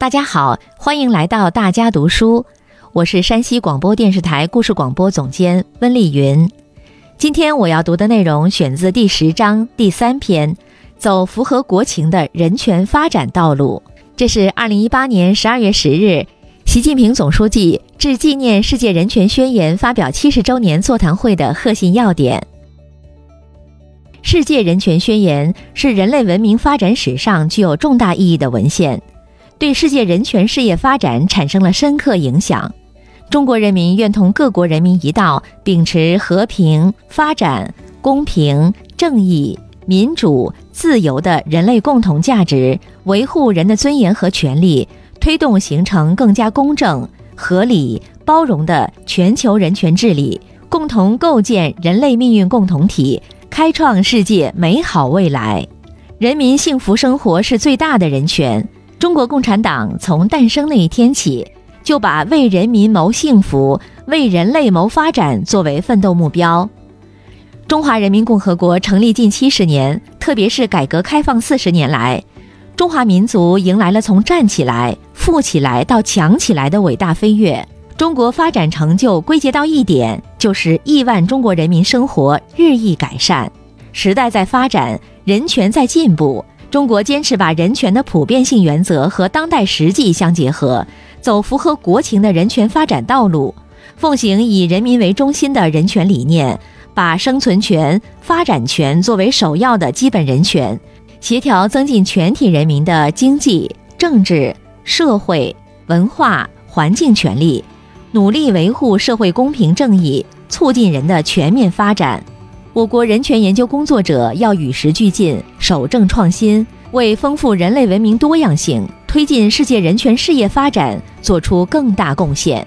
大家好，欢迎来到大家读书，我是山西广播电视台故事广播总监温丽云。今天我要读的内容选自第十章第三篇，走符合国情的人权发展道路。这是二零一八年十二月十日，习近平总书记致纪念世界人权宣言发表七十周年座谈会的贺信要点。世界人权宣言是人类文明发展史上具有重大意义的文献。对世界人权事业发展产生了深刻影响。中国人民愿同各国人民一道，秉持和平、发展、公平、正义、民主、自由的人类共同价值，维护人的尊严和权利，推动形成更加公正、合理、包容的全球人权治理，共同构建人类命运共同体，开创世界美好未来。人民幸福生活是最大的人权。中国共产党从诞生那一天起，就把为人民谋幸福、为人类谋发展作为奋斗目标。中华人民共和国成立近七十年，特别是改革开放四十年来，中华民族迎来了从站起来、富起来到强起来的伟大飞跃。中国发展成就归结到一点，就是亿万中国人民生活日益改善。时代在发展，人权在进步。中国坚持把人权的普遍性原则和当代实际相结合，走符合国情的人权发展道路，奉行以人民为中心的人权理念，把生存权、发展权作为首要的基本人权，协调增进全体人民的经济、政治、社会、文化、环境权利，努力维护社会公平正义，促进人的全面发展。我国人权研究工作者要与时俱进，守正创新，为丰富人类文明多样性、推进世界人权事业发展做出更大贡献。